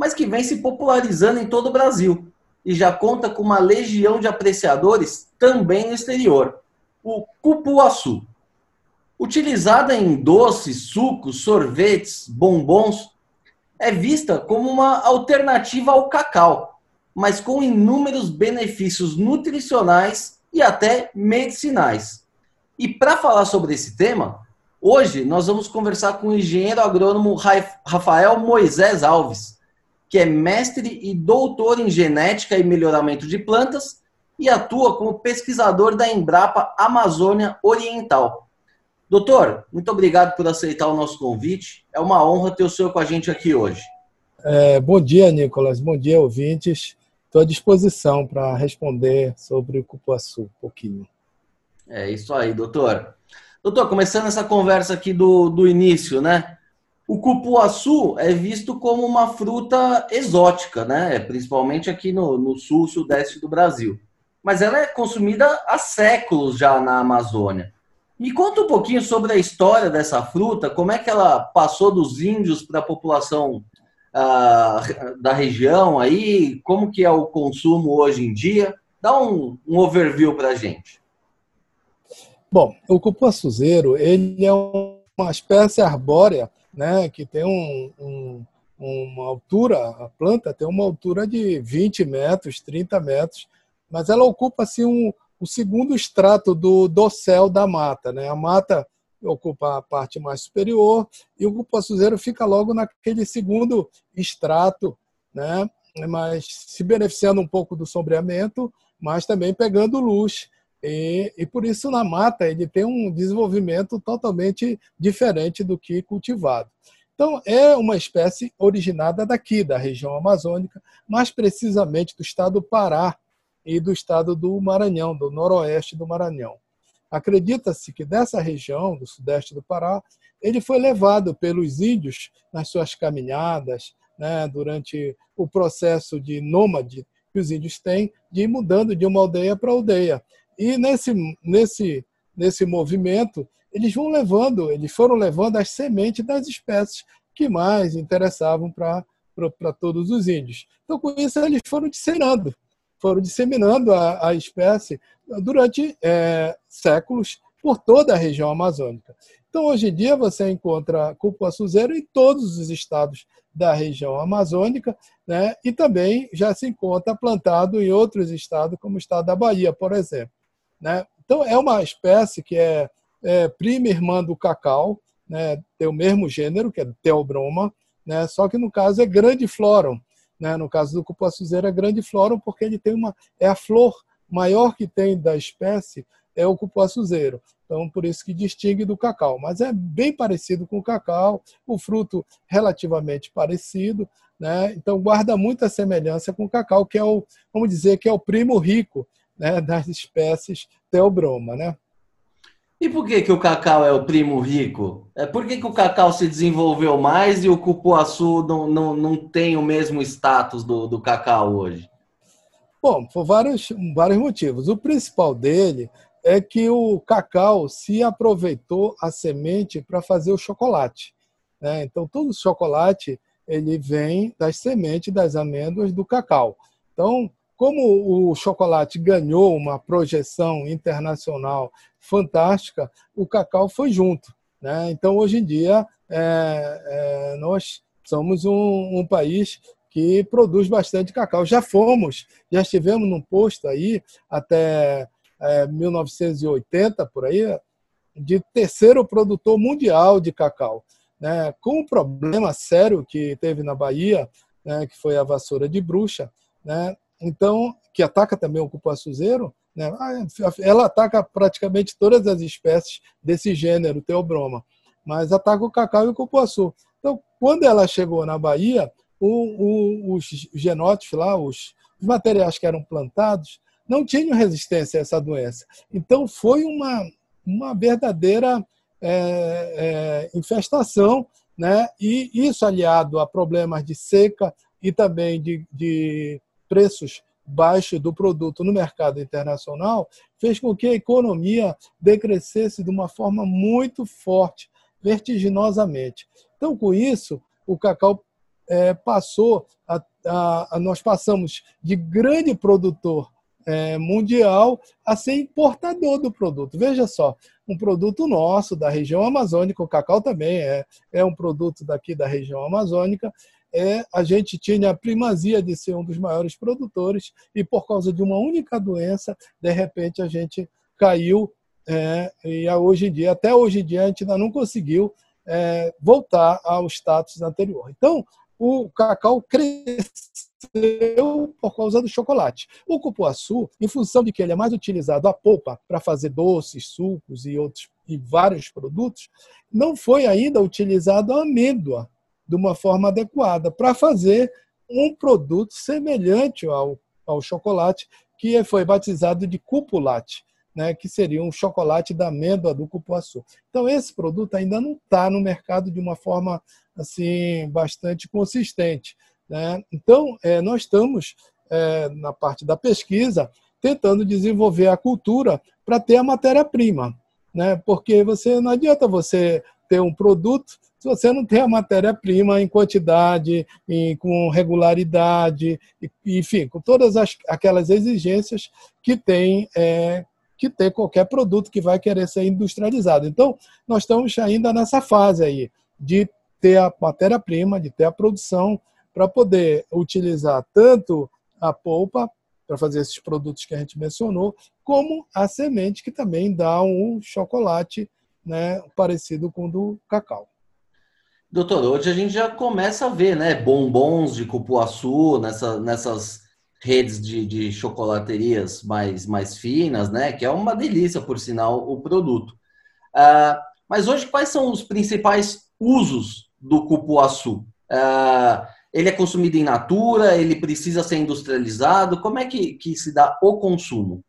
mas que vem se popularizando em todo o Brasil e já conta com uma legião de apreciadores também no exterior, o cupuaçu. Utilizada em doces, sucos, sorvetes, bombons, é vista como uma alternativa ao cacau, mas com inúmeros benefícios nutricionais e até medicinais. E para falar sobre esse tema, hoje nós vamos conversar com o engenheiro agrônomo Rafael Moisés Alves, que é mestre e doutor em genética e melhoramento de plantas e atua como pesquisador da Embrapa Amazônia Oriental. Doutor, muito obrigado por aceitar o nosso convite. É uma honra ter o senhor com a gente aqui hoje. É, bom dia, Nicolas. Bom dia, ouvintes. Estou à disposição para responder sobre o cupuaçu um pouquinho. É isso aí, doutor. Doutor, começando essa conversa aqui do, do início, né? O cupuaçu é visto como uma fruta exótica, né? principalmente aqui no, no sul, sudeste do Brasil. Mas ela é consumida há séculos já na Amazônia. Me conta um pouquinho sobre a história dessa fruta, como é que ela passou dos índios para a população ah, da região aí, como que é o consumo hoje em dia. Dá um, um overview para a gente. Bom, o cupuaçuzeiro, ele é uma espécie arbórea né, que tem um, um, uma altura, a planta tem uma altura de 20 metros, 30 metros, mas ela ocupa assim um, o segundo extrato do dossel da mata. Né? A mata ocupa a parte mais superior e o cupuaçuzeiro fica logo naquele segundo extrato, né? mas se beneficiando um pouco do sombreamento, mas também pegando luz. E, e, por isso, na mata, ele tem um desenvolvimento totalmente diferente do que cultivado. Então, é uma espécie originada daqui, da região amazônica, mais precisamente do estado do Pará e do estado do Maranhão, do noroeste do Maranhão. Acredita-se que dessa região, do sudeste do Pará, ele foi levado pelos índios nas suas caminhadas, né, durante o processo de nômade que os índios têm, de ir mudando de uma aldeia para aldeia. E nesse, nesse, nesse movimento, eles vão levando, eles foram levando as sementes das espécies que mais interessavam para todos os índios. Então, com isso, eles foram disseminando, foram disseminando a, a espécie durante é, séculos por toda a região amazônica. Então, hoje em dia, você encontra cupuaçuzeiro em todos os estados da região amazônica, né? e também já se encontra plantado em outros estados, como o estado da Bahia, por exemplo. Né? Então, é uma espécie que é, é prima irmã do cacau, né? tem o mesmo gênero, que é Theobroma, né? só que no caso é grandiflorum. Né? No caso do cupuaçuzeiro é grandiflorum porque ele tem uma é a flor maior que tem da espécie é o cupuaçuzeiro. Então, por isso que distingue do cacau. Mas é bem parecido com o cacau, o fruto relativamente parecido, né? Então, guarda muita semelhança com o cacau, que é o, vamos dizer, que é o primo rico né, das espécies Theobroma, né? E por que, que o cacau é o primo rico? É por que, que o cacau se desenvolveu mais e o cupuaçu não, não, não tem o mesmo status do, do cacau hoje? Bom, por vários, vários motivos. O principal dele é que o cacau se aproveitou a semente para fazer o chocolate. Né? Então, todo o chocolate ele vem das sementes das amêndoas do cacau. Então, como o chocolate ganhou uma projeção internacional fantástica, o cacau foi junto. Né? Então, hoje em dia, é, é, nós somos um, um, país que produz bastante cacau. Já fomos, já estivemos num posto aí até é, 1980, por aí, de terceiro produtor mundial de cacau. Né? Com um problema sério que teve na Bahia, né, que foi a vassoura de bruxa, né? Então que ataca também o cupuaçuzeiro, né? Ah, ela ataca praticamente todas as espécies desse gênero, Teobroma, mas ataca o cacau e o cupuaçu. Então, quando ela chegou na Bahia, o, o, os genótipos lá, os, os materiais que eram plantados, não tinham resistência a essa doença. Então, foi uma, uma verdadeira é, é, infestação, né? e isso aliado a problemas de seca e também de, de preços baixos do produto no mercado internacional, fez com que a economia decrescesse de uma forma muito forte, vertiginosamente. Então, com isso, o cacau é, passou a, a, a, nós passamos de grande produtor é, mundial a ser importador do produto. Veja só, um produto nosso da região amazônica, o cacau também é, é um produto daqui da região amazônica, é, a gente tinha a primazia de ser um dos maiores produtores e por causa de uma única doença, de repente a gente caiu é, e hoje em dia, até hoje em dia, a gente ainda não conseguiu é, voltar ao status anterior. Então, o cacau cresceu por causa do chocolate. O cupuaçu, em função de que ele é mais utilizado a polpa para fazer doces, sucos e outros e vários produtos, não foi ainda utilizado a amêndoa de uma forma adequada para fazer um produto semelhante ao, ao chocolate que foi batizado de cupulate né, que seria um chocolate da amêndoa do cupuaçu. Então, esse produto ainda não está no mercado de uma forma assim bastante consistente. Né? Então, é, nós estamos, é, na parte da pesquisa, tentando desenvolver a cultura para ter a matéria-prima. Né? Porque você não adianta você ter um produto se você não tem a matéria-prima em quantidade, em, com regularidade, enfim, com todas as, aquelas exigências que tem é, que ter qualquer produto que vai querer ser industrializado. Então, nós estamos ainda nessa fase aí de ter a matéria-prima, de ter a produção para poder utilizar tanto a polpa para fazer esses produtos que a gente mencionou, como a semente que também dá um chocolate né, parecido com o do cacau. Doutor, hoje a gente já começa a ver né, bombons de cupuaçu nessa, nessas redes de, de chocolaterias mais, mais finas, né? Que é uma delícia, por sinal, o produto. Uh, mas hoje, quais são os principais usos do cupuaçu? Uh, ele é consumido em natura? Ele precisa ser industrializado? Como é que, que se dá o consumo?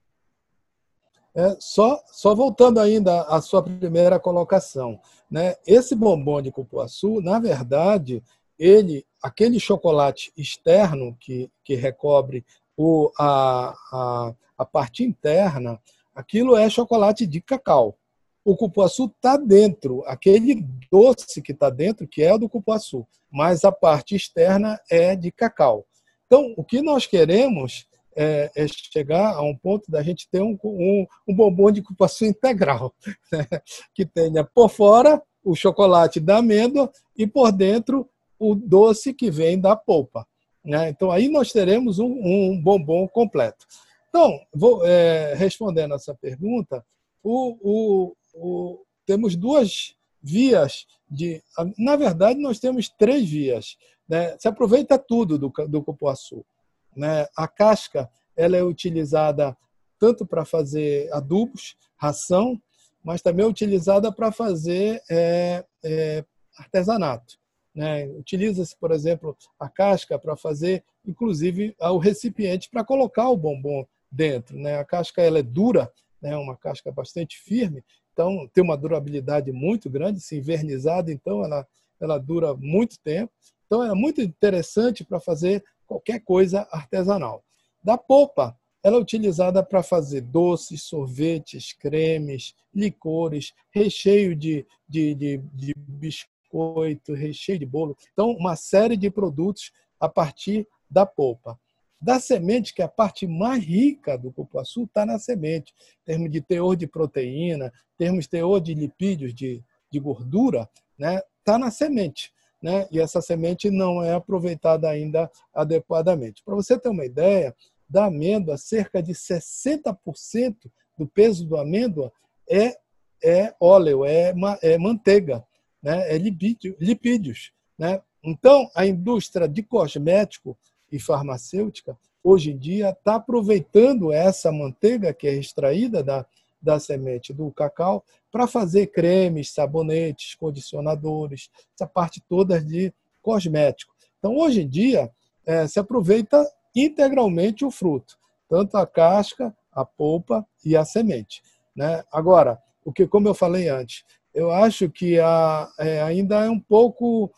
É, só, só voltando ainda à sua primeira colocação, né? Esse bombom de cupuaçu, na verdade, ele, aquele chocolate externo que, que recobre o, a, a, a parte interna, aquilo é chocolate de cacau. O cupuaçu está dentro, aquele doce que está dentro, que é do cupuaçu, mas a parte externa é de cacau. Então, o que nós queremos é, é chegar a um ponto da gente ter um, um, um bombom de cupuaçu integral, né? que tenha por fora o chocolate da amêndoa e por dentro o doce que vem da polpa. Né? Então, aí nós teremos um, um bombom completo. Então, vou, é, respondendo essa pergunta, o, o, o, temos duas vias de. Na verdade, nós temos três vias. Né? Se aproveita tudo do, do cupuaçu. Né? A casca ela é utilizada tanto para fazer adubos, ração, mas também é utilizada para fazer é, é, artesanato. Né? Utiliza-se, por exemplo, a casca para fazer, inclusive, o recipiente para colocar o bombom dentro. Né? A casca ela é dura, né? uma casca bastante firme, então tem uma durabilidade muito grande, se invernizada, então ela, ela dura muito tempo. Então é muito interessante para fazer qualquer coisa artesanal. Da polpa, ela é utilizada para fazer doces, sorvetes, cremes, licores, recheio de, de, de, de biscoito, recheio de bolo. Então, uma série de produtos a partir da polpa. Da semente, que é a parte mais rica do cupuaçu, está na semente. Em termos de teor de proteína, em termos de teor de lipídios, de, de gordura, está né, tá na semente. Né? E essa semente não é aproveitada ainda adequadamente. Para você ter uma ideia, da amêndoa, cerca de 60% do peso do amêndoa é, é óleo, é, é manteiga né, é lipídio, lipídios. Né? Então, a indústria de cosmético e farmacêutica, hoje em dia, está aproveitando essa manteiga que é extraída da, da semente do cacau para fazer cremes, sabonetes, condicionadores, essa parte toda de cosmético. Então, hoje em dia, é, se aproveita integralmente o fruto, tanto a casca, a polpa e a semente. Né? Agora, o que, como eu falei antes, eu acho que a, é, ainda é um pouco,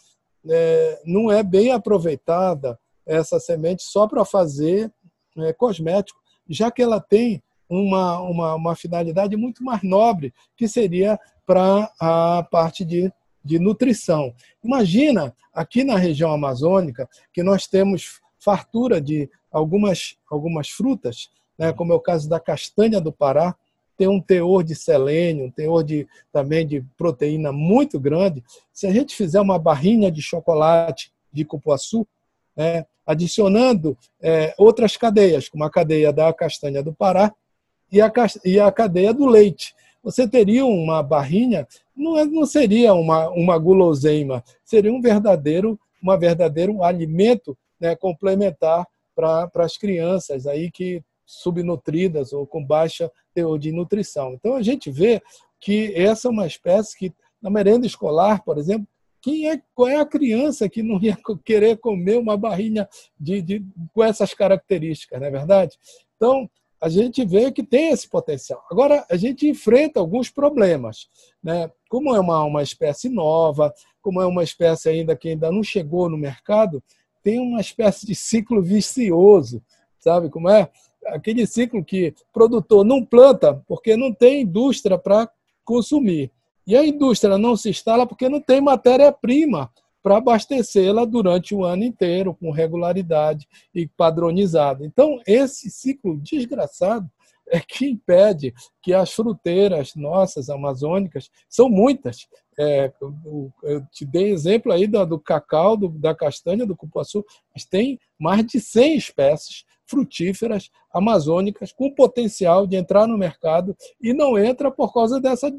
é, não é bem aproveitada essa semente só para fazer é, cosmético, já que ela tem uma, uma, uma finalidade muito mais nobre, que seria para a parte de, de nutrição. Imagina, aqui na região amazônica, que nós temos fartura de algumas, algumas frutas, né, como é o caso da castanha do Pará, tem um teor de selênio, um teor de, também de proteína muito grande. Se a gente fizer uma barrinha de chocolate de cupuaçu, né, adicionando é, outras cadeias, como a cadeia da castanha do Pará e a, e a cadeia do leite, você teria uma barrinha, não, é, não seria uma, uma guloseima, seria um verdadeiro, uma verdadeiro alimento né, complementar para as crianças aí que subnutridas ou com baixa teor de nutrição. Então a gente vê que essa é uma espécie que na merenda escolar, por exemplo, quem é, qual é a criança que não ia querer comer uma barrinha de, de, com essas características, não é verdade? Então, a gente vê que tem esse potencial. Agora, a gente enfrenta alguns problemas. Né? Como é uma, uma espécie nova, como é uma espécie ainda que ainda não chegou no mercado, tem uma espécie de ciclo vicioso, sabe como é? Aquele ciclo que produtor não planta porque não tem indústria para consumir. E a indústria não se instala porque não tem matéria-prima para abastecê-la durante o ano inteiro, com regularidade e padronizado. Então, esse ciclo desgraçado é que impede que as fruteiras nossas amazônicas, são muitas, é, eu te dei exemplo aí do, do cacau, do, da castanha, do cupuaçu, mas tem mais de 100 espécies frutíferas amazônicas com potencial de entrar no mercado e não entra por causa dessa,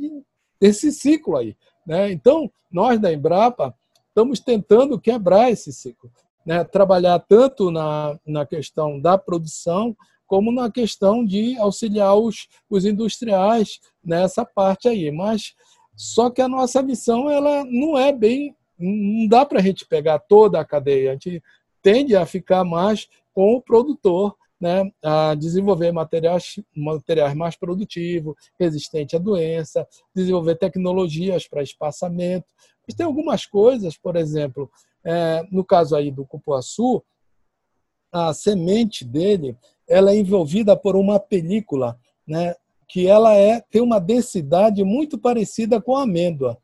desse ciclo aí. Né? Então, nós da Embrapa estamos tentando quebrar esse ciclo, né? trabalhar tanto na, na questão da produção como na questão de auxiliar os, os industriais nessa parte aí. Mas só que a nossa missão ela não é bem, não dá para a gente pegar toda a cadeia. A gente tende a ficar mais com o produtor, né, a desenvolver materiais, materiais mais produtivos, resistentes à doença, desenvolver tecnologias para espaçamento. Mas tem algumas coisas, por exemplo, é, no caso aí do cupuaçu, a semente dele ela é envolvida por uma película, né, que ela é tem uma densidade muito parecida com a amêndoa,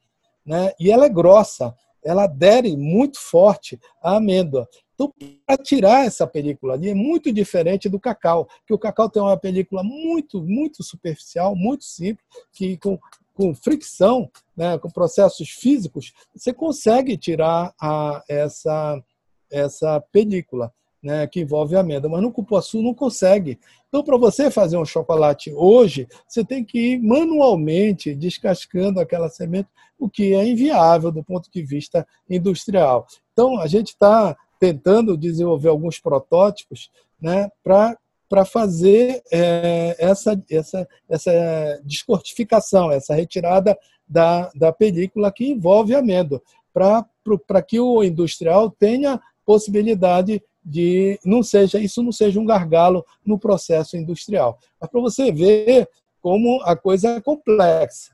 né, e ela é grossa, ela adere muito forte à amêndoa. Então, para tirar essa película ali é muito diferente do cacau, que o cacau tem uma película muito, muito superficial, muito simples, que com, com fricção, né, com processos físicos, você consegue tirar a, essa, essa película né, que envolve amêndoa, mas no cupuaçu não consegue. Então, para você fazer um chocolate hoje, você tem que ir manualmente descascando aquela semente, o que é inviável do ponto de vista industrial. Então, a gente está tentando desenvolver alguns protótipos né, para fazer é, essa, essa, essa descortificação, essa retirada da, da película que envolve amêndoa, para que o industrial tenha possibilidade de não seja isso não seja um gargalo no processo industrial. Mas para você ver como a coisa é complexa.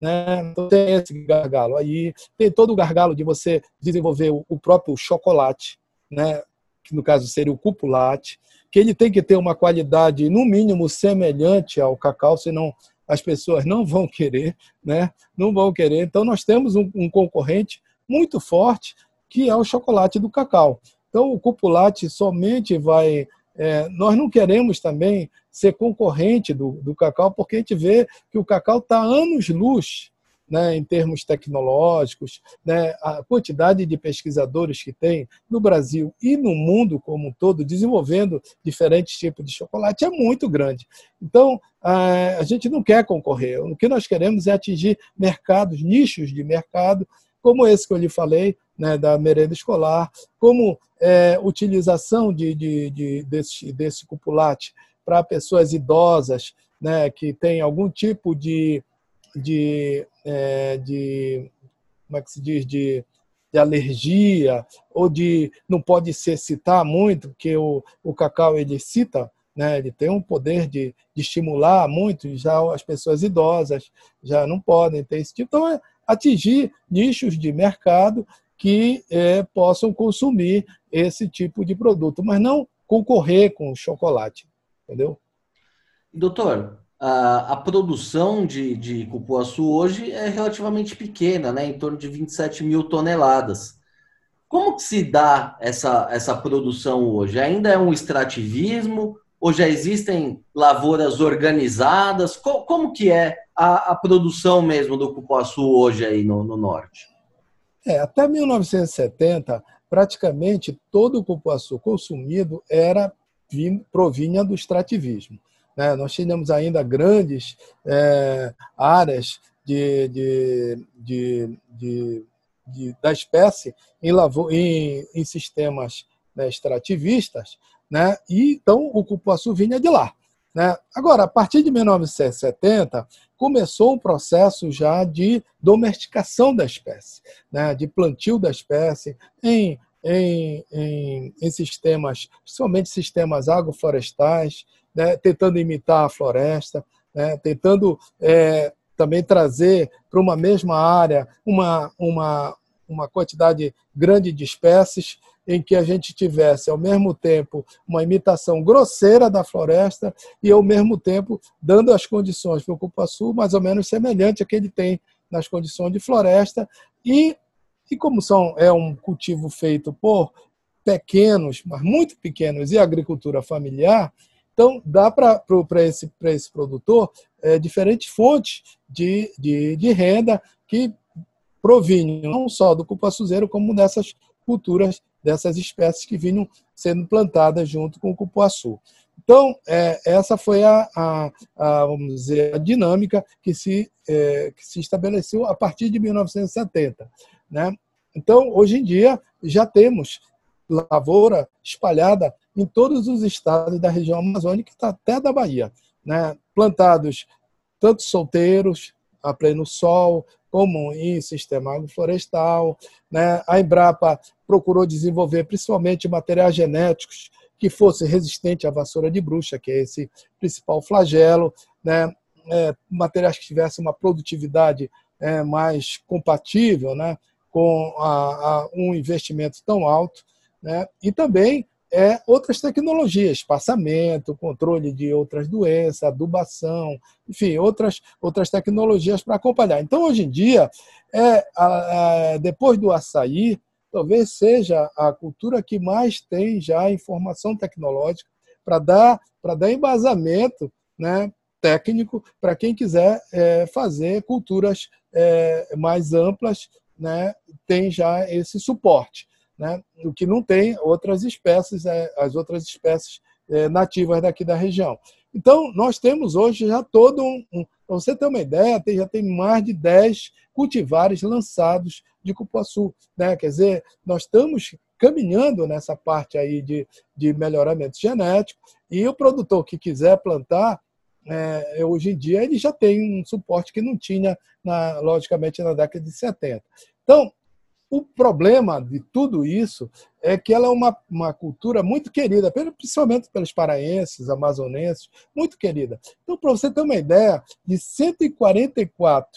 Né? Então, tem esse gargalo aí, tem todo o gargalo de você desenvolver o próprio chocolate, né? que no caso seria o cupulate, que ele tem que ter uma qualidade no mínimo semelhante ao cacau, senão as pessoas não vão querer, né? Não vão querer. Então nós temos um, um concorrente muito forte que é o chocolate do cacau. Então, o cupulate somente vai. É, nós não queremos também ser concorrente do, do cacau, porque a gente vê que o cacau está anos-luz né, em termos tecnológicos, né, a quantidade de pesquisadores que tem no Brasil e no mundo como um todo, desenvolvendo diferentes tipos de chocolate, é muito grande. Então, a, a gente não quer concorrer. O que nós queremos é atingir mercados, nichos de mercado, como esse que eu lhe falei, né, da merenda escolar, como é, utilização de, de, de, desse, desse cupulate para pessoas idosas né, que têm algum tipo de, de, é, de como é que se diz, de de alergia ou de não pode se excitar muito, porque o, o cacau ele excita, né? ele tem um poder de, de estimular muito, já as pessoas idosas já não podem ter esse tipo. Então, é atingir nichos de mercado que é, possam consumir esse tipo de produto, mas não concorrer com o chocolate, entendeu? Doutor, a, a produção de, de cupuaçu hoje é relativamente pequena, né? em torno de 27 mil toneladas. Como que se dá essa, essa produção hoje? Ainda é um extrativismo ou já existem lavouras organizadas? Co como que é a, a, produção mesmo do cupuaçu hoje aí no, no norte? É, até 1970, praticamente todo o cupuaçu consumido era provinha do extrativismo. Né? Nós tínhamos ainda grandes é, áreas de, de, de, de, de da espécie em, em, em sistemas né, extrativistas, né? e então o cupuaçu vinha de lá. Né? Agora, a partir de 1970, começou um processo já de domesticação da espécie, né? de plantio da espécie em, em, em, em sistemas, principalmente sistemas agroflorestais, né, tentando imitar a floresta, né, tentando é, também trazer para uma mesma área uma, uma, uma quantidade grande de espécies em que a gente tivesse, ao mesmo tempo, uma imitação grosseira da floresta e, ao mesmo tempo, dando as condições para o cupuaçu mais ou menos semelhante a que ele tem nas condições de floresta. E, e como são, é um cultivo feito por pequenos, mas muito pequenos, e agricultura familiar, então, dá para esse, esse produtor é, diferentes fontes de, de, de, renda que provinham não só do cupuaçuzeiro, como dessas culturas, dessas espécies que vinham sendo plantadas junto com o cupuaçu. Então, é, essa foi a, a, a, vamos dizer, a dinâmica que se, é, que se estabeleceu a partir de 1970. Né? Então, hoje em dia, já temos lavoura espalhada em todos os estados da região amazônica, até da Bahia, né? plantados tanto solteiros, a pleno sol, como em sistema agroflorestal. Né? A Embrapa procurou desenvolver principalmente materiais genéticos que fossem resistentes à vassoura de bruxa, que é esse principal flagelo, né? É, materiais que tivessem uma produtividade é, mais compatível né? com a, a um investimento tão alto. Né? E também é, outras tecnologias, espaçamento, controle de outras doenças, adubação, enfim, outras, outras tecnologias para acompanhar. Então, hoje em dia, é, a, a, depois do açaí, talvez seja a cultura que mais tem já informação tecnológica para dar, dar embasamento né, técnico para quem quiser é, fazer culturas é, mais amplas, né, tem já esse suporte né? o que não tem outras espécies, é, as outras espécies é, nativas daqui da região. Então, nós temos hoje já todo um. um para você ter uma ideia, tem, já tem mais de 10 cultivares lançados de cupuaçu. Né? Quer dizer, nós estamos caminhando nessa parte aí de, de melhoramento genético e o produtor que quiser plantar, é, hoje em dia, ele já tem um suporte que não tinha, na, logicamente, na década de 70. Então, o problema de tudo isso é que ela é uma, uma cultura muito querida, principalmente pelos paraenses, amazonenses, muito querida. Então, para você ter uma ideia, de 144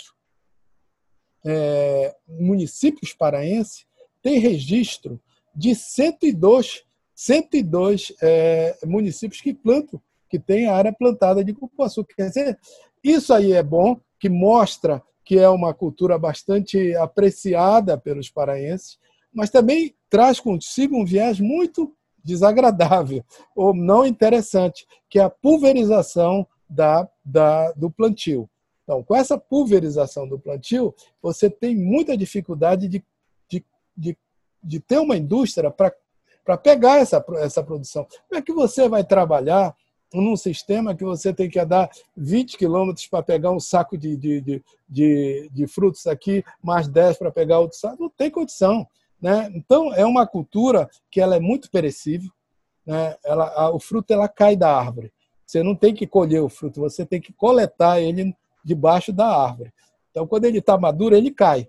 é, municípios paraenses, tem registro de 102, 102 é, municípios que plantam, que têm área plantada de cupuaçu. Quer dizer, isso aí é bom, que mostra que é uma cultura bastante apreciada pelos paraenses, mas também traz consigo um viés muito desagradável ou não interessante, que é a pulverização da, da, do plantio. Então, com essa pulverização do plantio, você tem muita dificuldade de, de, de, de ter uma indústria para pegar essa, essa produção. Como é que você vai trabalhar num sistema que você tem que andar 20 quilômetros para pegar um saco de, de, de, de, de frutos aqui, mais 10 para pegar outro saco, não tem condição. Né? Então, é uma cultura que ela é muito perecível. Né? Ela, a, o fruto ela cai da árvore. Você não tem que colher o fruto, você tem que coletar ele debaixo da árvore. Então, quando ele está maduro, ele cai.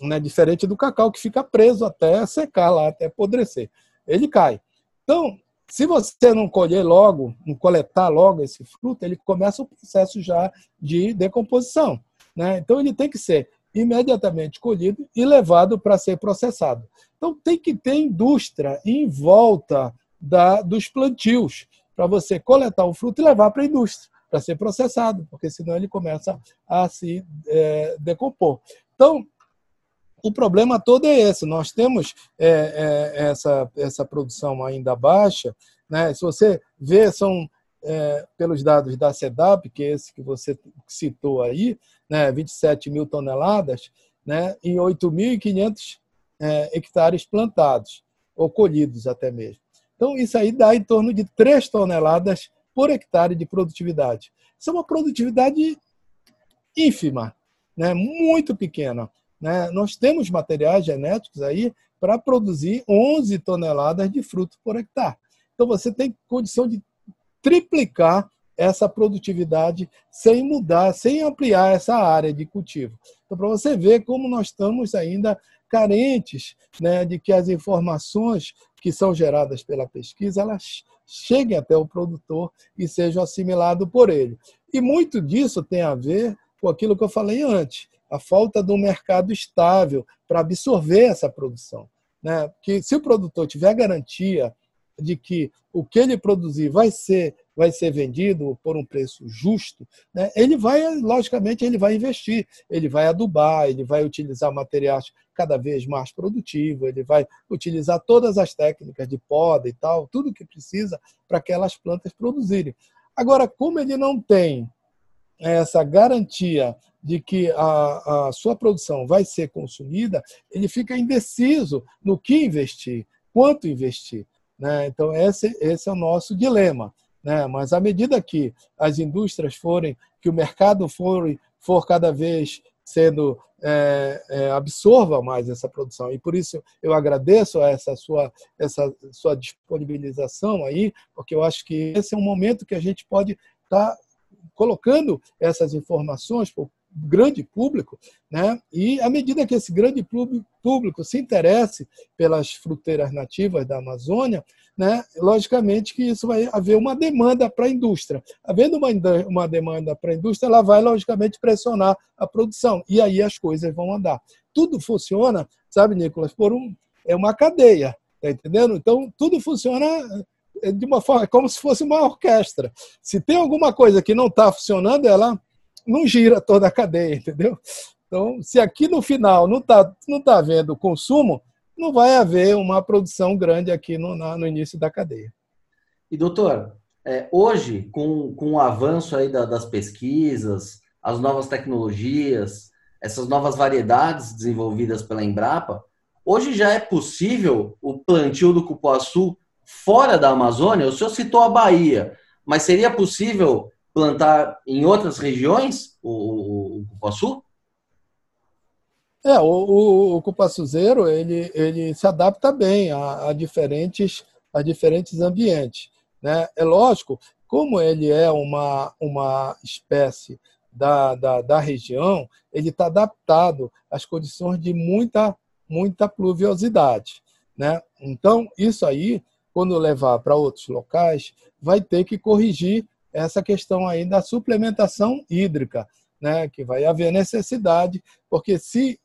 né? diferente do cacau que fica preso até secar lá, até apodrecer. Ele cai. Então, se você não colher logo, não coletar logo esse fruto, ele começa o processo já de decomposição. Né? Então, ele tem que ser imediatamente colhido e levado para ser processado. Então, tem que ter indústria em volta da, dos plantios para você coletar o fruto e levar para a indústria para ser processado, porque senão ele começa a se é, decompor. Então, o problema todo é esse. Nós temos é, é, essa, essa produção ainda baixa. Né? Se você vê, são, é, pelos dados da CEDAP, que é esse que você citou aí, né? 27 mil toneladas, né? em 8.500 é, hectares plantados, ou colhidos até mesmo. Então, isso aí dá em torno de 3 toneladas por hectare de produtividade. Isso é uma produtividade ínfima, né? muito pequena. Né? Nós temos materiais genéticos aí para produzir 11 toneladas de fruto por hectare. Então, você tem condição de triplicar essa produtividade sem mudar, sem ampliar essa área de cultivo. Então, para você ver como nós estamos ainda carentes né, de que as informações que são geradas pela pesquisa elas cheguem até o produtor e sejam assimiladas por ele. E muito disso tem a ver com aquilo que eu falei antes, a falta de um mercado estável para absorver essa produção. Né? Que se o produtor tiver garantia de que o que ele produzir vai ser vai ser vendido por um preço justo, né? ele vai, logicamente, ele vai investir, ele vai adubar, ele vai utilizar materiais cada vez mais produtivos, ele vai utilizar todas as técnicas de poda e tal, tudo que precisa para aquelas plantas produzirem. Agora, como ele não tem essa garantia de que a, a sua produção vai ser consumida, ele fica indeciso no que investir, quanto investir. Né? Então, esse, esse é o nosso dilema. Né? Mas à medida que as indústrias forem, que o mercado for, for cada vez sendo é, é, absorva mais essa produção e por isso eu agradeço essa sua essa sua disponibilização aí porque eu acho que esse é um momento que a gente pode estar tá colocando essas informações grande público, né? E à medida que esse grande público se interesse pelas fruteiras nativas da Amazônia, né? Logicamente que isso vai haver uma demanda para a indústria. Havendo uma, uma demanda para a indústria, ela vai logicamente pressionar a produção e aí as coisas vão andar. Tudo funciona, sabe, Nicolas, por um é uma cadeia, tá entendendo? Então tudo funciona é, de uma forma como se fosse uma orquestra. Se tem alguma coisa que não está funcionando, ela não gira toda a cadeia, entendeu? Então, se aqui no final não está não tá havendo consumo, não vai haver uma produção grande aqui no, na, no início da cadeia. E, doutor, é, hoje, com, com o avanço aí da, das pesquisas, as novas tecnologias, essas novas variedades desenvolvidas pela Embrapa, hoje já é possível o plantio do cupuaçu fora da Amazônia? O senhor citou a Bahia, mas seria possível plantar em outras regiões o, o, o cupuaçu? É, o, o, o cupuaçuzeiro ele, ele se adapta bem a, a, diferentes, a diferentes ambientes. Né? É lógico, como ele é uma, uma espécie da, da, da região, ele está adaptado às condições de muita, muita pluviosidade. Né? Então, isso aí, quando levar para outros locais, vai ter que corrigir essa questão aí da suplementação hídrica, né, que vai haver necessidade, porque se,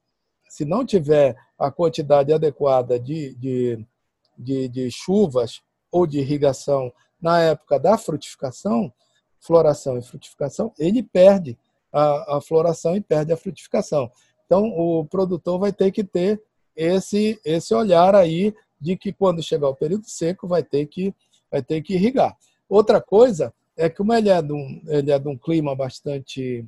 se não tiver a quantidade adequada de, de, de, de chuvas ou de irrigação na época da frutificação, floração e frutificação, ele perde a, a floração e perde a frutificação. Então, o produtor vai ter que ter esse, esse olhar aí de que quando chegar o período seco vai ter que, vai ter que irrigar. Outra coisa é como ele é de um, ele é de um clima bastante,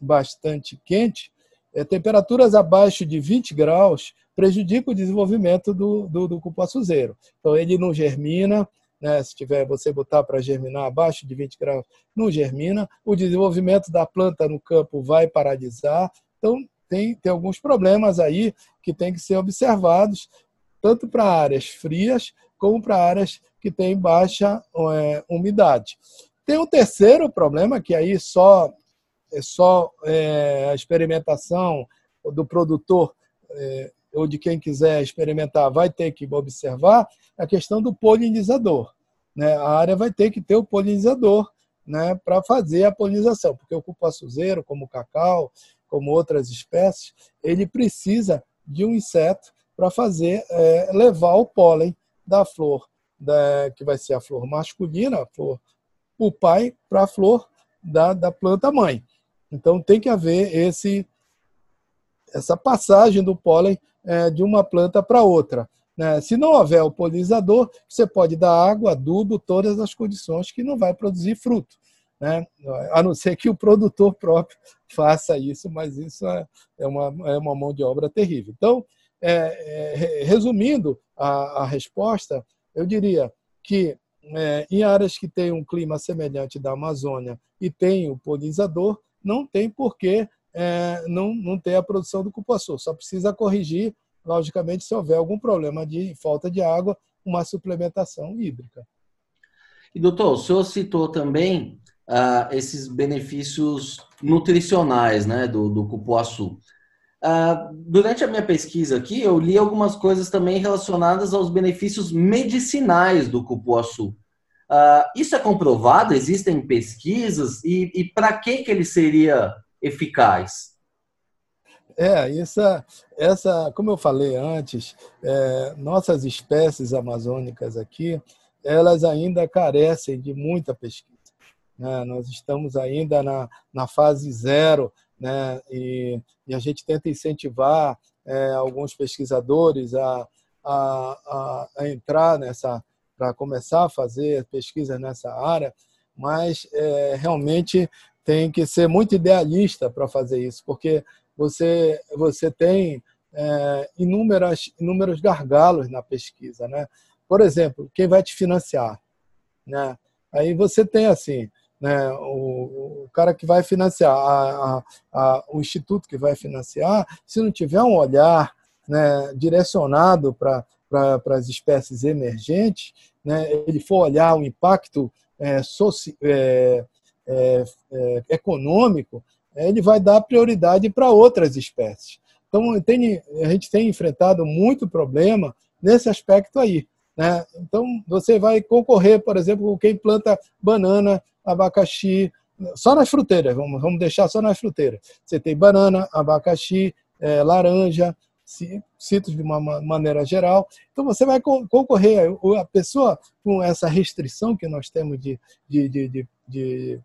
bastante quente, é, temperaturas abaixo de 20 graus prejudicam o desenvolvimento do, do, do cupuaçuzeiro. Então, ele não germina, né, se tiver você botar para germinar abaixo de 20 graus, não germina. O desenvolvimento da planta no campo vai paralisar. Então, tem, tem alguns problemas aí que tem que ser observados, tanto para áreas frias como para áreas que têm baixa é, umidade. Tem um terceiro problema, que aí só é só é, a experimentação do produtor é, ou de quem quiser experimentar vai ter que observar a questão do polinizador. Né? A área vai ter que ter o polinizador né, para fazer a polinização, porque o cupuaçuzeiro, como o cacau, como outras espécies, ele precisa de um inseto para fazer é, levar o pólen da flor, da, que vai ser a flor masculina, a flor o pai, para a flor da, da planta mãe. Então tem que haver esse essa passagem do pólen é, de uma planta para outra. Né? Se não houver o polinizador, você pode dar água, adubo, todas as condições que não vai produzir fruto. Né? A não ser que o produtor próprio faça isso, mas isso é, é uma, é uma mão de obra terrível. Então, é, é, resumindo a, a, resposta, eu diria que é, em áreas que têm um clima semelhante da Amazônia e tem o polinizador, não tem por que é, não, não ter a produção do cupuaçu. Só precisa corrigir, logicamente, se houver algum problema de falta de água, uma suplementação hídrica. E, doutor, o senhor citou também ah, esses benefícios nutricionais né, do, do cupuaçu. Ah, durante a minha pesquisa aqui, eu li algumas coisas também relacionadas aos benefícios medicinais do cupuaçu. Ah, isso é comprovado? Existem pesquisas? E, e para que, que ele seria eficaz? É, essa, essa, como eu falei antes, é, nossas espécies amazônicas aqui, elas ainda carecem de muita pesquisa. Né? Nós estamos ainda na, na fase zero, né? e, e a gente tenta incentivar é, alguns pesquisadores a, a, a, entrar nessa, para começar a fazer pesquisa nessa área, mas é, realmente tem que ser muito idealista para fazer isso, porque você, você tem é, inúmeras, inúmeros gargalos na pesquisa. Né? Por exemplo, quem vai te financiar? Né? Aí você tem assim, né, o, o cara que vai financiar, a, a, a, o instituto que vai financiar, se não tiver um olhar né, direcionado para as espécies emergentes, né, ele for olhar o impacto é, soci, é, é, é, econômico, ele vai dar prioridade para outras espécies. Então, tem, a gente tem enfrentado muito problema nesse aspecto aí. Né? Então, você vai concorrer, por exemplo, com quem planta banana, abacaxi, só nas fruteiras, vamos, vamos deixar só nas fruteiras. Você tem banana, abacaxi, é, laranja, citros de uma maneira geral. Então, você vai concorrer. A pessoa com essa restrição que nós temos de, de, de, de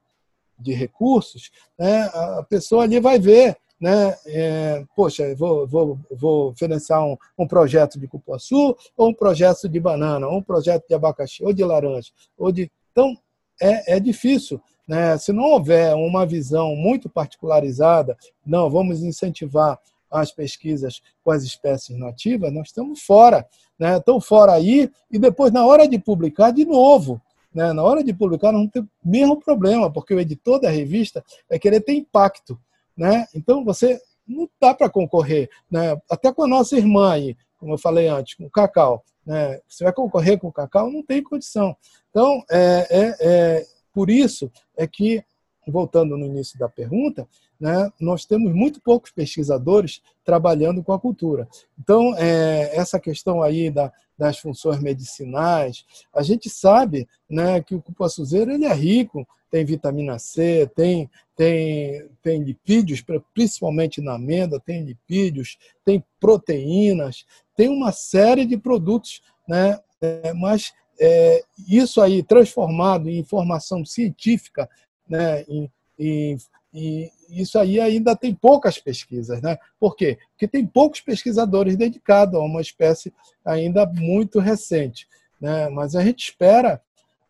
de recursos, né, a pessoa ali vai ver, né, é, poxa, vou, vou, vou um, um projeto de cupuaçu, ou um projeto de banana, ou um projeto de abacaxi, ou de laranja, ou de... Então, é, é difícil. Né? Se não houver uma visão muito particularizada, não, vamos incentivar as pesquisas com as espécies nativas, nós estamos fora. Né? Estão fora aí, e depois, na hora de publicar, de novo, né? Na hora de publicar, não tem o mesmo problema, porque o editor da revista vai querer ter impacto. Né? Então, você não dá para concorrer. Né? Até com a nossa irmã aí, como eu falei antes, com o Cacau. Né? Você vai concorrer com o Cacau? Não tem condição. Então, é, é, é por isso é que, voltando no início da pergunta, né, nós temos muito poucos pesquisadores trabalhando com a cultura. Então, é, essa questão aí da, das funções medicinais, a gente sabe né, que o cupuaçuzeiro ele é rico, tem vitamina C, tem, tem, tem lipídios, principalmente na amêndoa, tem lipídios, tem proteínas, tem uma série de produtos, né, é, mas é, isso aí transformado em informação científica, né, em, em e isso aí ainda tem poucas pesquisas. Né? Por quê? Porque tem poucos pesquisadores dedicados a uma espécie ainda muito recente. Né? Mas a gente espera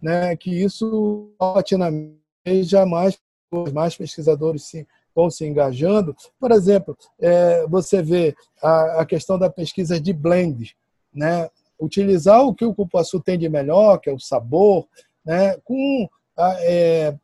né, que isso, paulatinamente, jamais mais pesquisadores se, vão se engajando. Por exemplo, é, você vê a, a, questão da pesquisa de blend, né? utilizar o que o cupuaçu tem de melhor, que é o sabor, né? com é,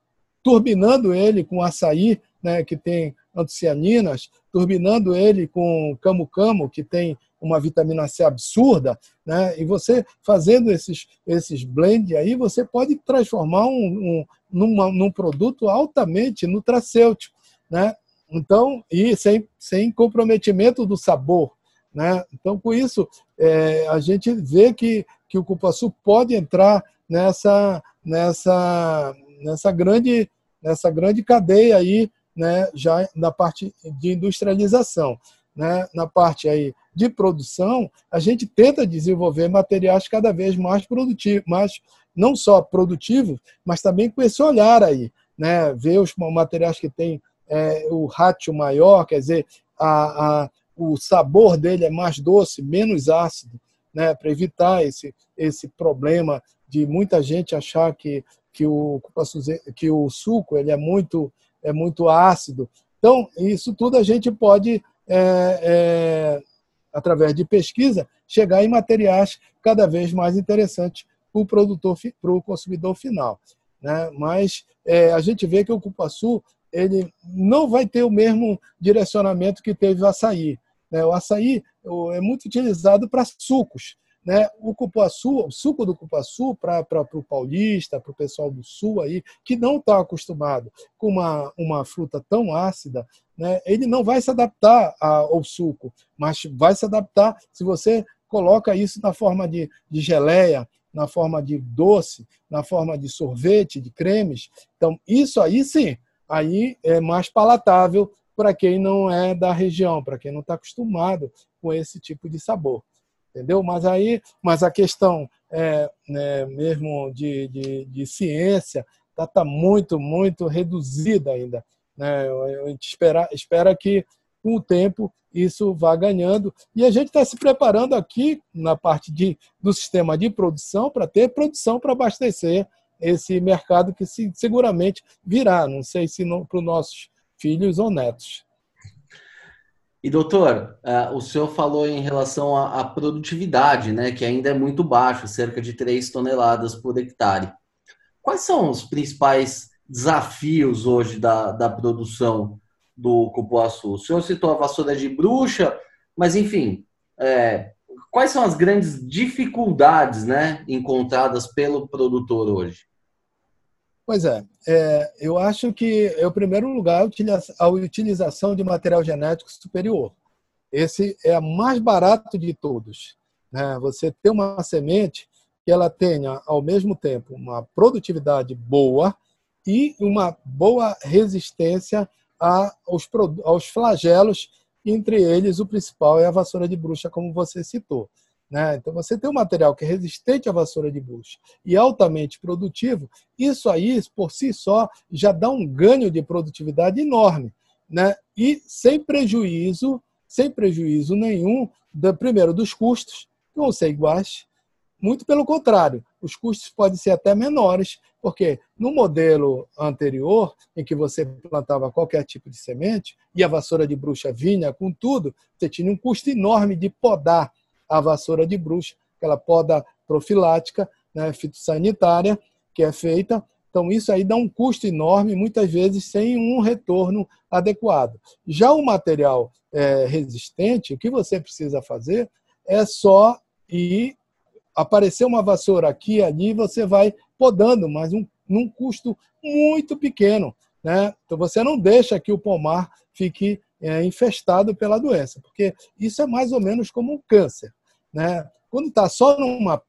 turbinando ele com açaí, né, que tem antocianinas, turbinando ele com camu-camu, que tem uma vitamina C absurda, né? E você fazendo esses esses blend aí, você pode transformar um, um numa, num produto altamente nutracêutico, né? Então, e sem, sem comprometimento do sabor, Né? Então, com isso, é, a gente vê que, que o cupuaçu pode entrar nessa, nessa, nessa, grande, nessa grande cadeia aí, né, já na parte de industrialização. Né? Na parte aí de produção, a gente tenta desenvolver materiais cada vez mais produtivos, mais, não só produtivos, mas também com esse olhar aí, né? ver os materiais que têm é, o ratio maior, quer dizer, a, a, o sabor dele é mais doce, menos ácido, né? para evitar esse, esse problema de muita gente achar que, que, o, que o suco ele é, muito, é muito ácido. Então, isso tudo a gente pode, é, é, através de pesquisa, chegar em materiais cada vez mais interessantes para o produtor, para o consumidor final. Né? Mas é, a gente vê que o cupuaçu ele não vai ter o mesmo direcionamento que teve o açaí. Né? O açaí é muito utilizado para sucos. Né? O cupuaçu, o suco do cupuaçu para o paulista, para o pessoal do sul aí, que não está acostumado com uma, uma fruta tão ácida, né? ele não vai se adaptar ao suco, mas vai se adaptar se você coloca isso na forma de, de geleia, na forma de doce, na forma de sorvete, de cremes. Então, isso aí sim, aí é mais palatável para quem não é da região, para quem não está acostumado com esse tipo de sabor. Entendeu? Mas aí, mas a questão é, né, mesmo de, de, de ciência está tá muito, muito reduzida ainda. Né? A gente espera, espera que, com o tempo, isso vá ganhando. E a gente está se preparando aqui, na parte de, do sistema de produção, para ter produção para abastecer esse mercado que se, seguramente virá. Não sei se para os nossos filhos ou netos. E doutor, uh, o senhor falou em relação à, à, produtividade, né, que ainda é muito baixo, cerca de 3 toneladas por hectare. Quais são os principais desafios hoje da, da produção do cupuaçu? O senhor citou a vassoura de bruxa, mas enfim, é, quais são as grandes dificuldades né, encontradas pelo produtor hoje? Pois é, é, eu acho que, em primeiro lugar, a utilização de material genético superior. Esse é o mais barato de todos. Né? Você ter uma semente que ela tenha, ao mesmo tempo, uma produtividade boa e uma boa resistência aos, aos flagelos, entre eles o principal é a vassoura de bruxa, como você citou. Né? Então, você tem um material que é resistente à vassoura de bucho e altamente produtivo, isso aí, por si só, já dá um ganho de produtividade enorme. Né? E sem prejuízo, sem prejuízo nenhum, do, primeiro, dos custos, que vão ser iguais, muito pelo contrário, os custos podem ser até menores, porque no modelo anterior, em que você plantava qualquer tipo de semente, e a vassoura de bruxa vinha com tudo, você tinha um custo enorme de podar a vassoura de bruxa, aquela poda profilática, né, fitossanitária, que é feita. Então, isso aí dá um custo enorme, muitas vezes sem um retorno adequado. Já o material é, resistente, o que você precisa fazer é só ir aparecer uma vassoura aqui e ali, você vai podando, mas um, num custo muito pequeno. Né? Então, você não deixa que o pomar fique é, infestado pela doença, porque isso é mais ou menos como um câncer. Né? Quando está só numa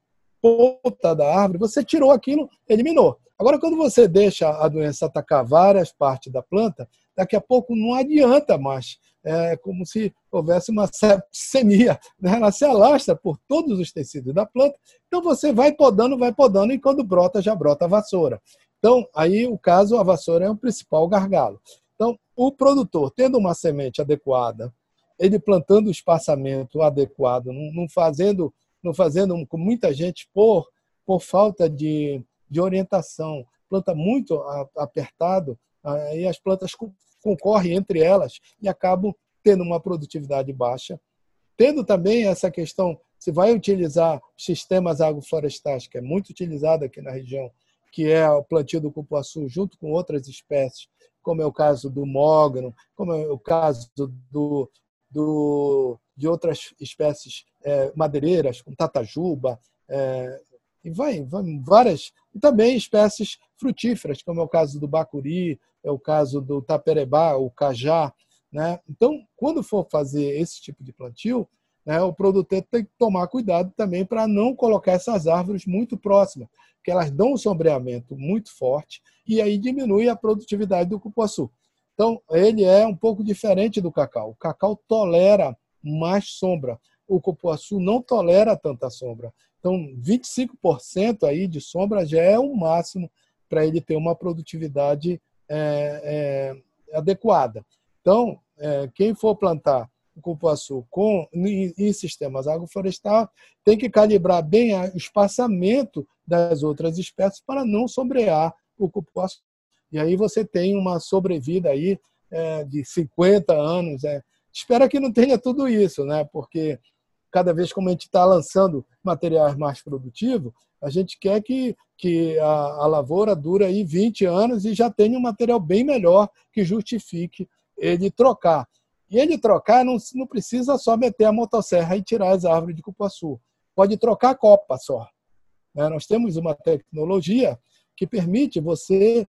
ponta da árvore, você tirou aquilo, eliminou. Agora, quando você deixa a doença atacar várias partes da planta, daqui a pouco não adianta mais. É como se houvesse uma sepsemia, né? ela se alastra por todos os tecidos da planta. Então, você vai podando, vai podando, e quando brota, já brota a vassoura. Então, aí o caso, a vassoura é o principal gargalo. Então, o produtor, tendo uma semente adequada, ele plantando o espaçamento adequado, não, fazendo, não fazendo com muita gente por, por falta de, de orientação, planta muito apertado, aí as plantas concorrem entre elas e acabam tendo uma produtividade baixa. Tendo também essa questão, se vai utilizar sistemas agroflorestais, que é muito utilizado aqui na região, que é o plantio do cupuaçu junto com outras espécies, como é o caso do mogno, como é o caso do, do, de outras espécies é, madeireiras, como tatajuba, é, e vai, vai várias, e também espécies frutíferas, como é o caso do bacuri, é o caso do taperebá, o cajá. Né? Então, quando for fazer esse tipo de plantio, né, o produtor tem que tomar cuidado também para não colocar essas árvores muito próximas, porque elas dão um sombreamento muito forte e aí diminui a produtividade do cupuaçu. Então, ele é um pouco diferente do cacau. O cacau tolera mais sombra. O cupuaçu não tolera tanta sombra. Então, 25% aí de sombra já é o máximo para ele ter uma produtividade é, é, adequada. Então, é, quem for plantar o cupuaçu com, em, em sistemas agroflorestais tem que calibrar bem o espaçamento das outras espécies para não sombrear o cupuaçu e aí você tem uma sobrevida aí é, de 50 anos. É. Espera que não tenha tudo isso, né? porque cada vez que a gente está lançando materiais mais produtivos, a gente quer que, que a, a, lavoura dure aí 20 anos e já tenha um material bem melhor que justifique ele trocar. E ele trocar não, não precisa só meter a motosserra e tirar as árvores de cupuaçu. Pode trocar a copa só. Né? Nós temos uma tecnologia que permite você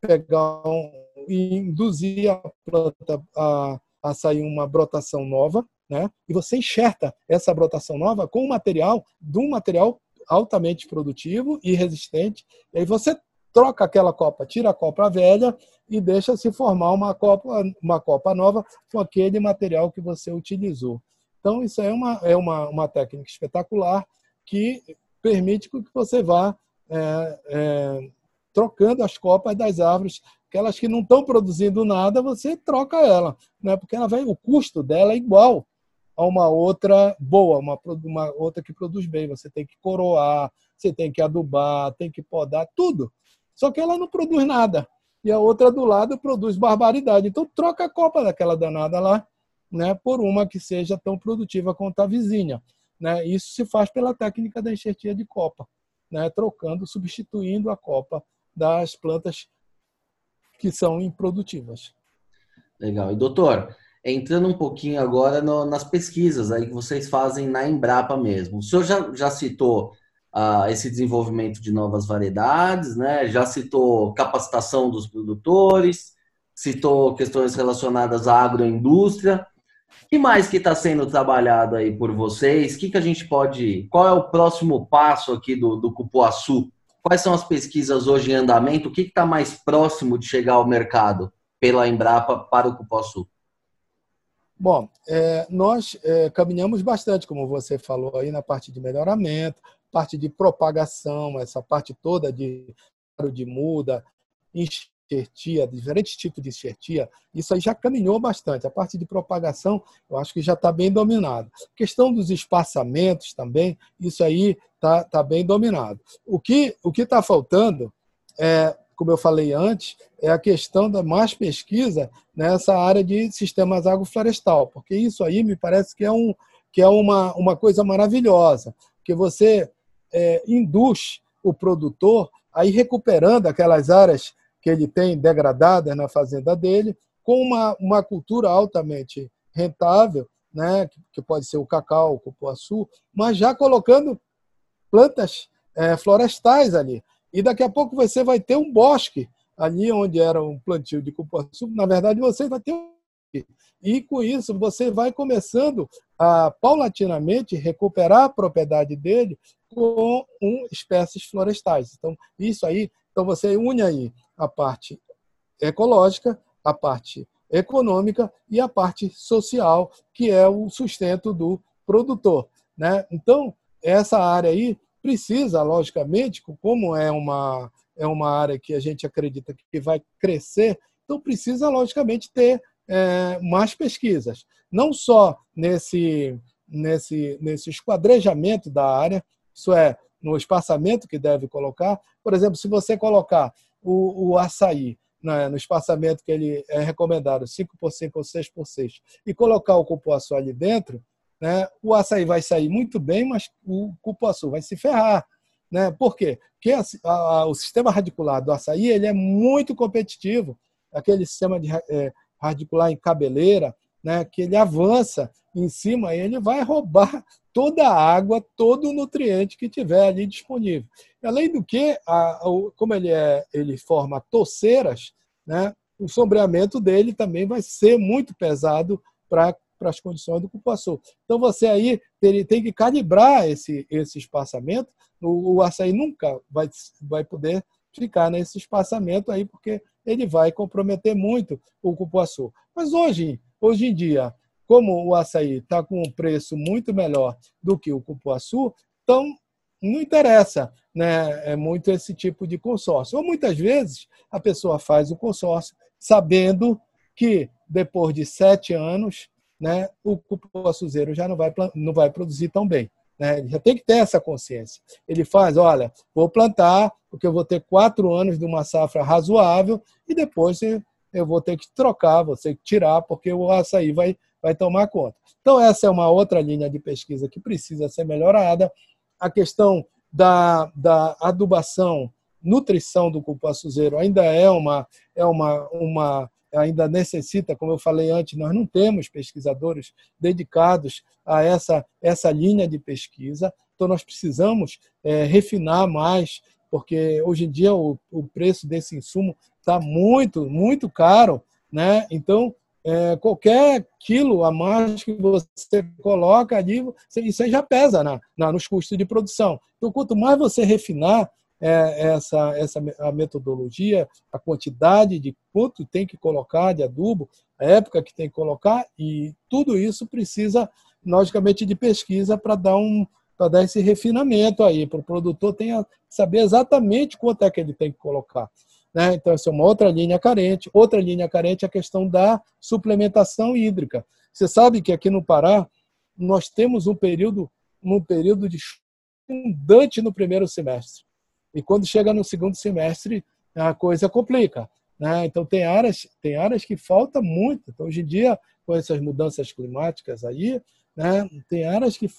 pegar um, e induzir a planta a, a sair uma brotação nova, né? E você enxerta essa brotação nova com um material de um material altamente produtivo e resistente. E aí você troca aquela copa, tira a copa velha e deixa se formar uma copa, uma copa nova com aquele material que você utilizou. Então, isso é uma, é uma, uma técnica espetacular que permite que você vá é, é, trocando as copas das árvores. Aquelas que não estão produzindo nada, você troca ela, né? porque ela vai, o custo dela é igual a uma outra boa, uma, uma outra que produz bem. Você tem que coroar, você tem que adubar, tem que podar, tudo. Só que ela não produz nada. E a outra do lado produz barbaridade. Então troca a copa daquela danada lá né, por uma que seja tão produtiva quanto a vizinha. Né? Isso se faz pela técnica da enxertia de copa, né? trocando, substituindo a copa das plantas que são improdutivas. Legal. E doutor, entrando um pouquinho agora no, nas pesquisas aí que vocês fazem na Embrapa mesmo. O senhor já, já citou uh, esse desenvolvimento de novas variedades, né? Já citou capacitação dos produtores, citou questões relacionadas à agroindústria. O que mais que está sendo trabalhado aí por vocês? O que, que a gente pode. Qual é o próximo passo aqui do, do Cupuaçu Quais são as pesquisas hoje em andamento? O que está mais próximo de chegar ao mercado pela Embrapa para o Cupuaçu? Bom, é, nós é, caminhamos bastante, como você falou aí, na parte de melhoramento, parte de propagação, essa parte toda de, de muda, enxertia, diferentes tipos de enxertia, isso aí já caminhou bastante. A parte de propagação, eu acho que já está bem dominado. A questão dos espaçamentos também, isso aí está tá bem dominado. O que o está faltando, é, como eu falei antes, é a questão da mais pesquisa nessa área de sistemas agroflorestal, porque isso aí me parece que é, um, que é uma, uma coisa maravilhosa, que você é, induz o produtor a ir recuperando aquelas áreas que ele tem degradadas na fazenda dele, com uma, uma cultura altamente rentável, né, que pode ser o cacau, o cupuaçu, mas já colocando plantas é, florestais ali. E daqui a pouco você vai ter um bosque ali onde era um plantio de cupuaçu. Na verdade, você vai ter um e com isso você vai começando a paulatinamente recuperar a propriedade dele com um, espécies florestais. Então, isso aí, então você une aí a parte ecológica, a parte econômica e a parte social, que é o sustento do produtor. Né? Então, essa área aí precisa, logicamente, como é uma, é uma área que a gente acredita que vai crescer, então precisa, logicamente, ter é, mais pesquisas. Não só nesse, nesse, nesse esquadrejamento da área, isso é, no espaçamento que deve colocar. Por exemplo, se você colocar o, o açaí né, no espaçamento que ele é recomendado, 5 por 5 ou 6 por 6, e colocar o cupuaçu ali dentro, né, o açaí vai sair muito bem, mas o cupuaçu vai se ferrar. Né? Por quê? Porque a, a, o sistema radicular do açaí ele é muito competitivo. Aquele sistema de é, radicular em cabeleira, né, que ele avança em cima ele vai roubar toda a água, todo o nutriente que tiver ali disponível. Além do que, a, como ele, é, ele forma toceiras, né, o sombreamento dele também vai ser muito pesado para as condições do cupuaçu. Então você aí tem que calibrar esse, esse espaçamento. O, o açaí nunca vai, vai poder ficar nesse espaçamento aí, porque ele vai comprometer muito o cupuaçu. Mas hoje, hoje em dia, como o açaí está com um preço muito melhor do que o cupuaçu, então não interessa né, é muito esse tipo de consórcio. Ou muitas vezes a pessoa faz o consórcio sabendo que depois de sete anos né, o cupuaçuzeiro já não vai, não vai produzir tão bem. Né? Ele já tem que ter essa consciência. Ele faz, olha, vou plantar, porque eu vou ter quatro anos de uma safra razoável e depois eu vou ter que trocar, vou ter que tirar, porque o açaí vai, vai tomar conta. Então, essa é uma outra linha de pesquisa que precisa ser melhorada. A questão da, da adubação, nutrição do cupuaçuzeiro ainda é uma, é uma, uma ainda necessita, como eu falei antes, nós não temos pesquisadores dedicados a essa, essa linha de pesquisa, então nós precisamos é, refinar mais, porque hoje em dia o, o preço desse insumo está muito, muito caro, né? Então, é, qualquer quilo a mais que você coloca ali, isso aí já pesa na, na, nos custos de produção. Então, quanto mais você refinar é, essa, essa a metodologia, a quantidade de quanto tem que colocar de adubo, a época que tem que colocar, e tudo isso precisa, logicamente, de pesquisa para dar um para dar esse refinamento aí, para o produtor tenha, saber exatamente quanto é que ele tem que colocar. Né? Então, essa é uma outra linha carente. Outra linha carente é a questão da suplementação hídrica. Você sabe que aqui no Pará nós temos um período, um período de abundante no primeiro semestre. E quando chega no segundo semestre, a coisa complica. Né? Então, tem áreas, tem áreas que falta muito. Então, hoje em dia, com essas mudanças climáticas aí, né, tem áreas que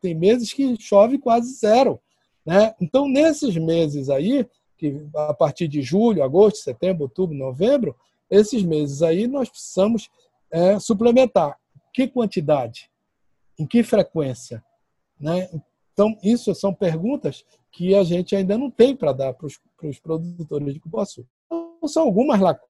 tem meses que chove quase zero. Né? Então, nesses meses aí, que a partir de julho, agosto, setembro, outubro, novembro, esses meses aí nós precisamos é, suplementar. Que quantidade? Em que frequência? Né? Então, isso são perguntas que a gente ainda não tem para dar para os produtores de cupuaçu. Então, são algumas lacunas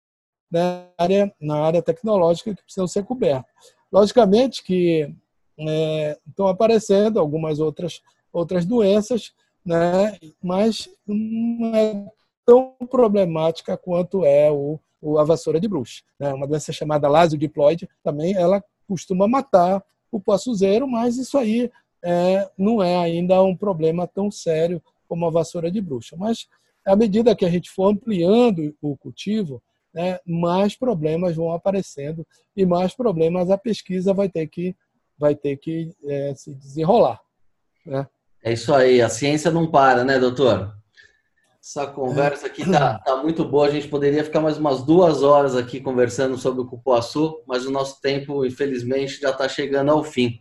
na área, na área tecnológica que precisam ser cobertas. Logicamente que é, estão aparecendo algumas outras, outras doenças, né, mas não é tão problemática quanto é o, o a vassoura de bruxa. Né? Uma doença chamada diploide também ela costuma matar o poçuzeiro, mas isso aí é, não é ainda um problema tão sério como a vassoura de bruxa. Mas, à medida que a gente for ampliando o cultivo, né, mais problemas vão aparecendo e mais problemas a pesquisa vai ter que, vai ter que é, se desenrolar. Né? É isso aí, a ciência não para, né, doutor? Essa conversa aqui tá, tá, muito boa. A gente poderia ficar mais umas duas horas aqui conversando sobre o cupuaçu, mas o nosso tempo, infelizmente, já está chegando ao fim.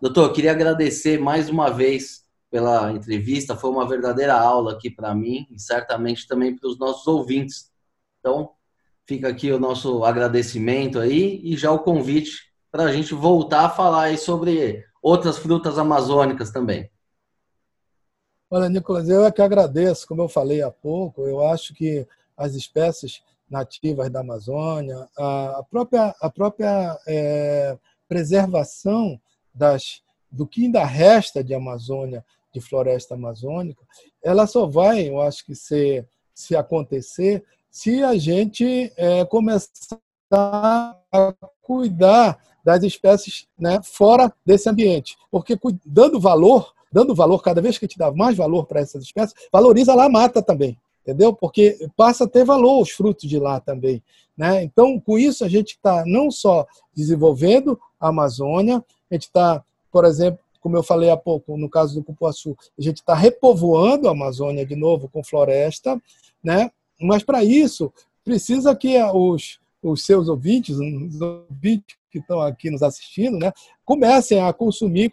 Doutor, queria agradecer mais uma vez pela entrevista. Foi uma verdadeira aula aqui para mim e certamente também para os nossos ouvintes. Então, fica aqui o nosso agradecimento aí e já o convite para a gente voltar a falar aí sobre outras frutas amazônicas também. Olha, Nicolas, eu é que agradeço, como eu falei há pouco, eu acho que as espécies nativas da Amazônia, a própria, a própria é, preservação das, do que ainda resta de Amazônia, de floresta amazônica, ela só vai, eu acho que se, se acontecer, se a gente é, começar a cuidar das espécies né, fora desse ambiente. Porque dando valor, dando valor, cada vez que a gente dá mais valor para essas espécies, valoriza lá a mata também, entendeu? Porque passa a ter valor os frutos de lá também. Né? Então, com isso, a gente está não só desenvolvendo a Amazônia, a gente está, por exemplo, como eu falei há pouco, no caso do Cupuaçu, a gente está repovoando a Amazônia de novo com floresta, né? mas para isso precisa que os, os seus ouvintes, os ouvintes que estão aqui nos assistindo, né, comecem a consumir,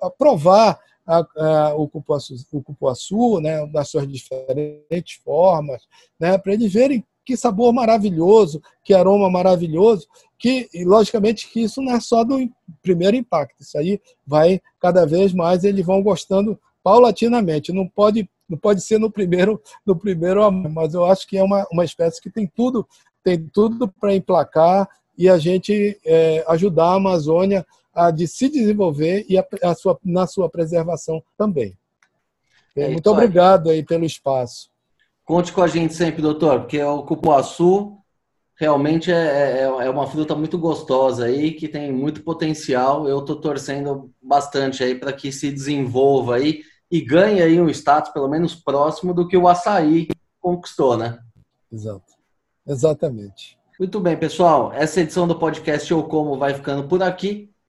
a provar a, a, o, cupuaçu, o cupuaçu, né, nas suas diferentes formas, né, para eles verem que sabor maravilhoso, que aroma maravilhoso, que logicamente que isso não é só do primeiro impacto, isso aí vai cada vez mais eles vão gostando paulatinamente, não pode não pode ser no primeiro no primeiro mas eu acho que é uma, uma espécie que tem tudo tem tudo para emplacar e a gente é, ajudar a Amazônia a de se desenvolver e a, a sua, na sua preservação também. É, Muito obrigado aí pelo espaço. Conte com a gente sempre, doutor, porque o cupuaçu realmente é, é, é uma fruta muito gostosa aí, que tem muito potencial. Eu estou torcendo bastante aí para que se desenvolva aí e ganhe aí um status pelo menos próximo do que o açaí conquistou, né? Exato. Exatamente. Muito bem, pessoal. Essa edição do podcast Eu Como vai ficando por aqui.